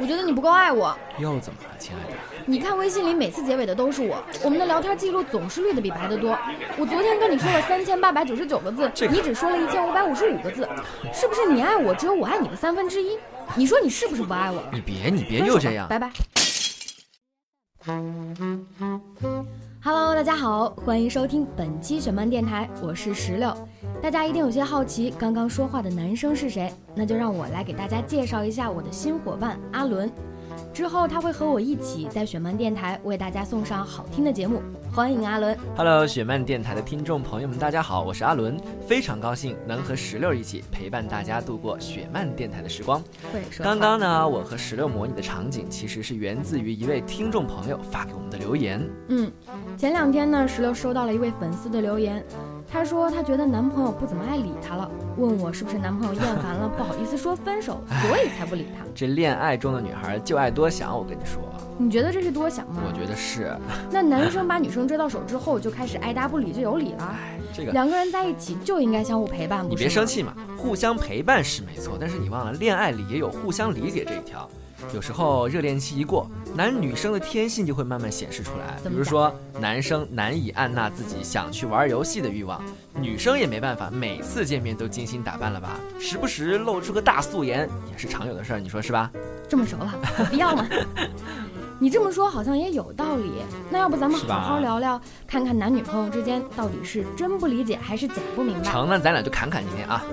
我觉得你不够爱我。又怎么了，亲爱的？你看微信里每次结尾的都是我，我们的聊天记录总是绿的比白的多。我昨天跟你说了三千八百九十九个字，你只说了一千五百五十五个字，是不是你爱我只有我爱你的三分之一？你说你是不是不爱我了？你别你别又这样，拜拜。Hello，大家好，欢迎收听本期选漫电台，我是石榴。大家一定有些好奇，刚刚说话的男生是谁？那就让我来给大家介绍一下我的新伙伴阿伦。之后他会和我一起在雪漫电台为大家送上好听的节目，欢迎阿伦。Hello，雪漫电台的听众朋友们，大家好，我是阿伦，非常高兴能和石榴一起陪伴大家度过雪漫电台的时光。刚刚呢，我和石榴模拟的场景其实是源自于一位听众朋友发给我们的留言。嗯，前两天呢，石榴收到了一位粉丝的留言。她说她觉得男朋友不怎么爱理她了，问我是不是男朋友厌烦了，不好意思说分手，所以才不理她。这恋爱中的女孩就爱多想，我跟你说。你觉得这是多想吗？我觉得是。那男生把女生追到手之后，就开始爱搭不理，就有理了。这个两个人在一起就应该相互陪伴，你别生气嘛，互相陪伴是没错，但是你忘了恋爱里也有互相理解这一条。有时候热恋期一过，男女生的天性就会慢慢显示出来。比如说，男生难以按捺自己想去玩游戏的欲望，女生也没办法每次见面都精心打扮了吧？时不时露出个大素颜也是常有的事儿，你说是吧？这么熟了，有必要吗？你这么说好像也有道理。那要不咱们好好聊聊，看看男女朋友之间到底是真不理解还是假不明白？成，那咱俩就侃侃今天啊。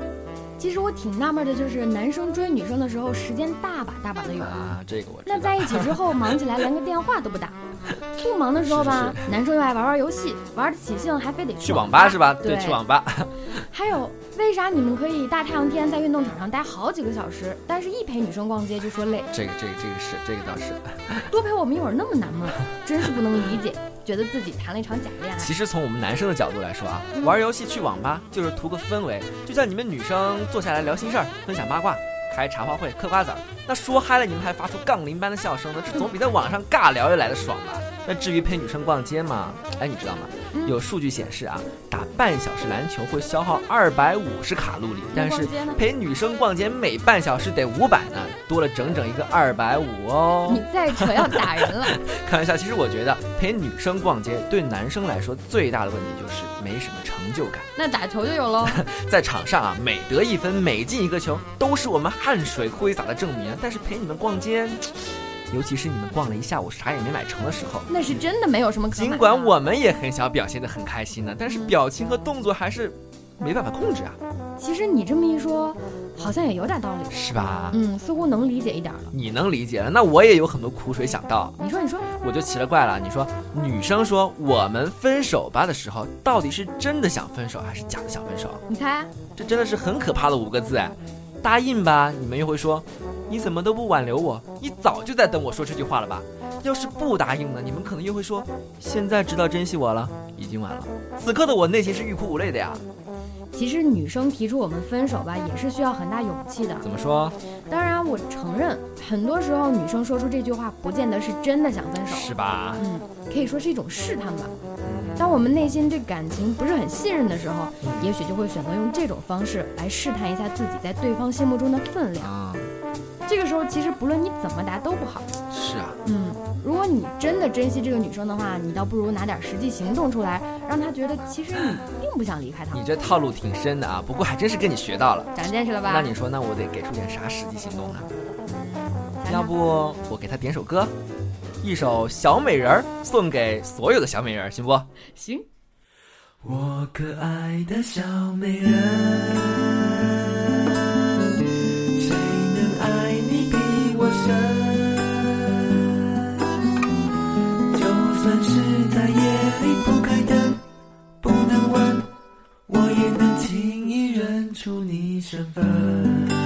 其实我挺纳闷的，就是男生追女生的时候，时间大把大把的有啊，这个我。那在一起之后，忙起来连个电话都不打。不忙的时候吧，男生又爱玩玩游戏，玩得起兴还非得去网吧是吧？对，去网吧。还有，为啥你们可以大太阳天在运动场上待好几个小时，但是一陪女生逛街就说累？这个这个这个是这个倒是。多陪我们一会儿那么难吗？真是不能理解。觉得自己谈了一场假恋爱。其实从我们男生的角度来说啊，玩游戏去网吧就是图个氛围，就像你们女生坐下来聊心事儿、分享八卦、开茶话会、嗑瓜子儿，那说嗨了你们还发出杠铃般的笑声呢，这总比在网上尬聊要来的爽吧？那至于陪女生逛街嘛，哎，你知道吗？有数据显示啊，打半小时篮球会消耗二百五十卡路里，但是陪女生逛街每半小时得五百呢，多了整整一个二百五哦。你再扯要打人了。开玩笑，其实我觉得陪女生逛街对男生来说最大的问题就是没什么成就感。那打球就有喽，在场上啊，每得一分，每进一个球，都是我们汗水挥洒的证明。但是陪你们逛街。尤其是你们逛了一下午啥也没买成的时候，那是真的没有什么。尽管我们也很想表现的很开心呢，但是表情和动作还是没办法控制啊。其实你这么一说，好像也有点道理，是吧？嗯，似乎能理解一点了。你能理解了，那我也有很多苦水想倒。你说，你说，我就奇了怪了。你说，女生说我们分手吧的时候，到底是真的想分手，还是假的想分手？你猜，这真的是很可怕的五个字哎。答应吧，你们又会说。你怎么都不挽留我？你早就在等我说这句话了吧？要是不答应呢？你们可能又会说，现在知道珍惜我了，已经晚了。此刻的我内心是欲哭无泪的呀。其实女生提出我们分手吧，也是需要很大勇气的。怎么说？当然，我承认，很多时候女生说出这句话，不见得是真的想分手，是吧？嗯，可以说是一种试探吧。当我们内心对感情不是很信任的时候，也许就会选择用这种方式来试探一下自己在对方心目中的分量。这个时候，其实不论你怎么答都不好。是啊，嗯，如果你真的珍惜这个女生的话，你倒不如拿点实际行动出来，让她觉得其实你 并不想离开她。你这套路挺深的啊，不过还真是跟你学到了，长见识了吧？那你说，那我得给出点啥实际行动呢？要不我给她点首歌，一首《小美人儿》，送给所有的小美人儿，行不？行。我可爱的小美人。身份。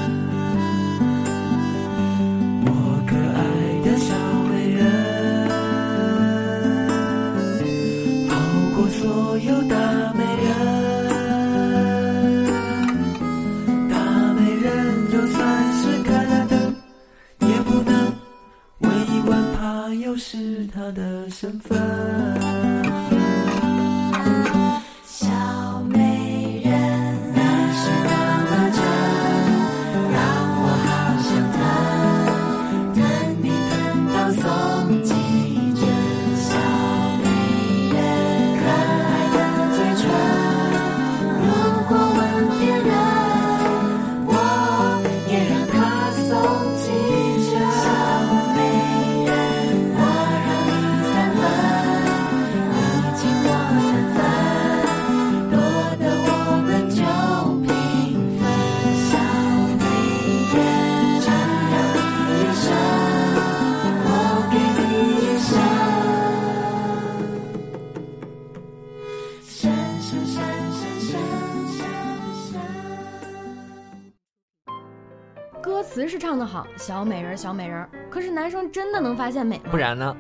词是唱得好，小美人儿小美人儿，可是男生真的能发现美吗？不然呢？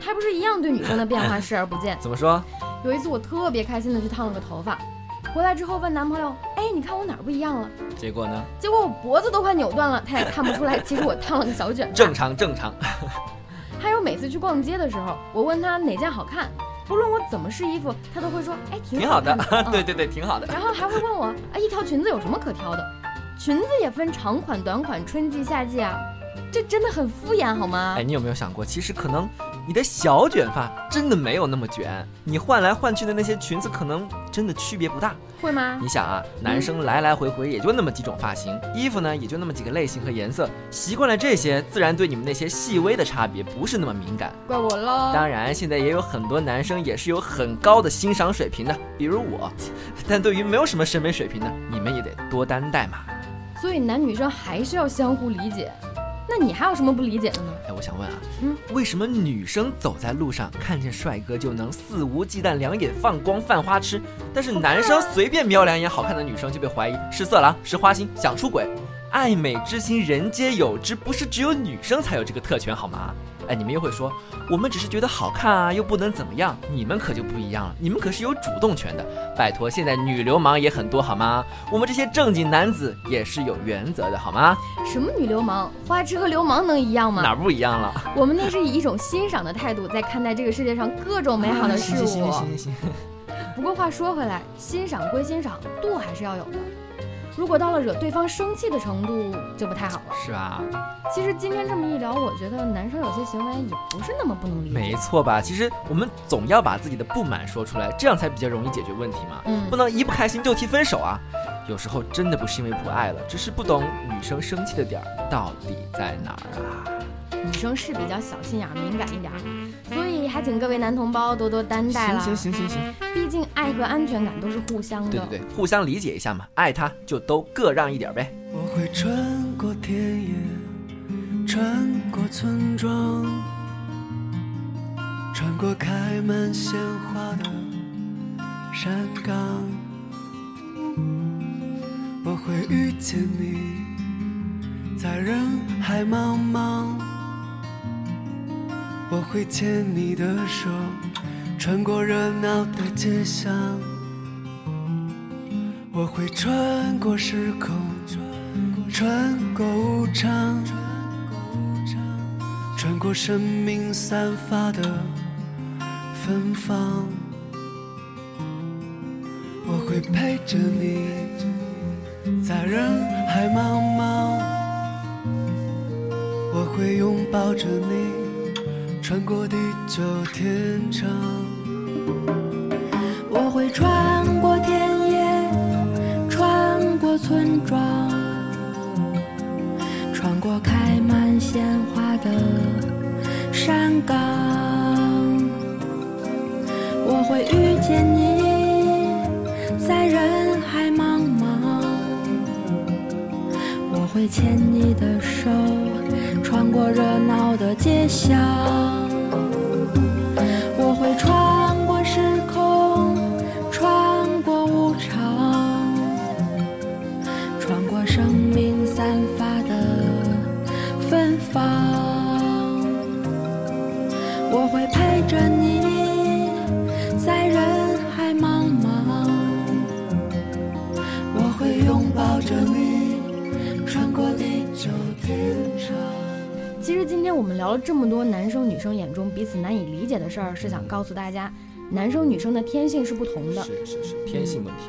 还不是一样对女生的变化视而不见。怎么说？有一次我特别开心的去烫了个头发，回来之后问男朋友，哎，你看我哪儿不一样了？结果呢？结果我脖子都快扭断了，他也看不出来，其实我烫了个小卷。正常正常。还有每次去逛街的时候，我问他哪件好看，不论我怎么试衣服，他都会说，哎，挺挺好的 看，对嗯对对，挺好的。然后还会问我，啊，一条裙子有什么可挑的？裙子也分长款、短款、春季、夏季啊，这真的很敷衍好吗哎，？你有没有想过，其实可能你的小卷发真的没有那么卷，你换来换去的那些裙子可能真的区别不大。会吗？你想啊，男生来来回回也就那么几种发型，衣服呢也就那么几个类型和颜色，习惯了这些，自然对你们那些细微的差别不是那么敏感。怪我喽。当然，现在也有很多男生也是有很高的欣赏水平的，比如我。但对于没有什么审美水平的，你们也得多担待嘛。所以男女生还是要相互理解。那你还有什么不理解的呢？哎，我想问啊，嗯，为什么女生走在路上看见帅哥就能肆无忌惮、两眼放光、犯花痴，但是男生随便瞄两眼好看的女生就被怀疑是色狼、是花心、想出轨？爱美之心人皆有之，不是只有女生才有这个特权好吗？哎，你们又会说，我们只是觉得好看啊，又不能怎么样。你们可就不一样了，你们可是有主动权的。拜托，现在女流氓也很多好吗？我们这些正经男子也是有原则的好吗？什么女流氓、花痴和流氓能一样吗？哪儿不一样了？我们那是以一种欣赏的态度在看待这个世界上各种美好的事行行物。行行行。不过话说回来，欣赏归欣赏，度还是要有的。如果到了惹对方生气的程度，就不太好了。是吧？其实今天这么一聊，我觉得男生有些行为也不是那么不能理解。没错吧？其实我们总要把自己的不满说出来，这样才比较容易解决问题嘛。嗯不能一不开心就提分手啊。有时候真的不是因为不爱了，只是不懂女生生气的点儿到底在哪儿啊。女生是比较小心眼儿、敏感一点儿，所以还请各位男同胞多多担待啦。行行行行行，毕竟爱和安全感都是互相的。对对对，互相理解一下嘛，爱他就都各让一点呗。我会穿过田野，穿过村庄，穿过开满鲜花的山岗。我会遇见你，在人海茫茫。我会牵你的手，穿过热闹的街巷。我会穿过时空，穿过无常，穿过生命散发的芬芳。我会陪着你，在人海茫茫。我会拥抱着你，穿过地久天长。我会穿过田野，穿过村庄，穿过开满鲜花的山岗。我会遇见你，在人海茫茫。我会牵你的手，穿过热闹的街巷。我会穿过时空，穿过无常，穿过生命散发的芬芳。聊了这么多男生女生眼中彼此难以理解的事儿，是想告诉大家，男生女生的天性是不同的。是是是，天性问题。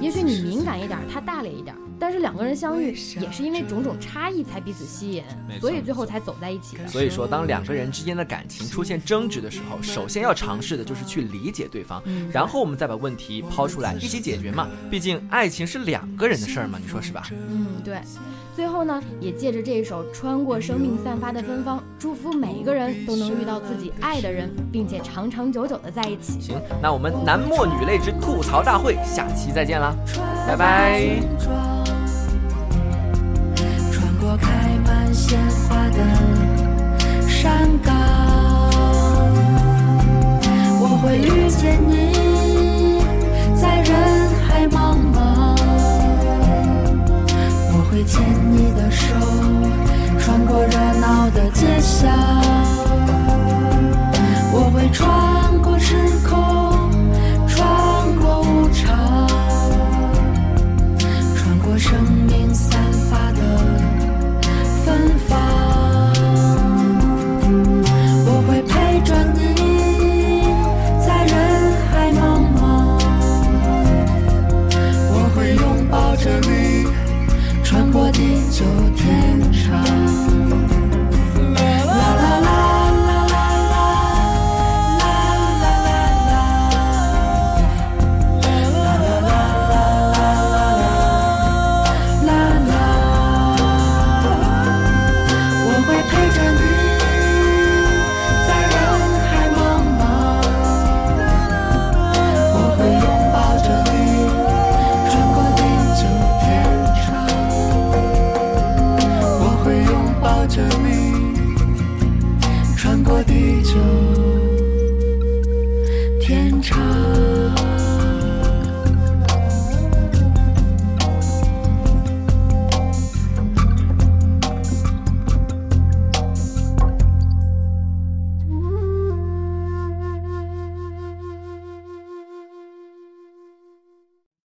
也许你敏感一点儿，他大咧一点儿，但是两个人相遇也是因为种种差异才彼此吸引所以最后才走在一起的。所以说，当两个人之间的感情出现争执的时候，首先要尝试的就是去理解对方，嗯然后我们再把问题抛出来，一起解决嘛。毕竟爱情是两个人的事儿嘛，你说是吧？嗯，对。最后呢，也借着这一首《穿过生命散发的芬芳》，祝福每一个人都能遇到自己爱的人，并且长长久久的在一起。行。那我们男默女泪之吐槽大会下期再见啦。拜拜。穿过开满鲜花的山岗我会遇见你。和地久天长。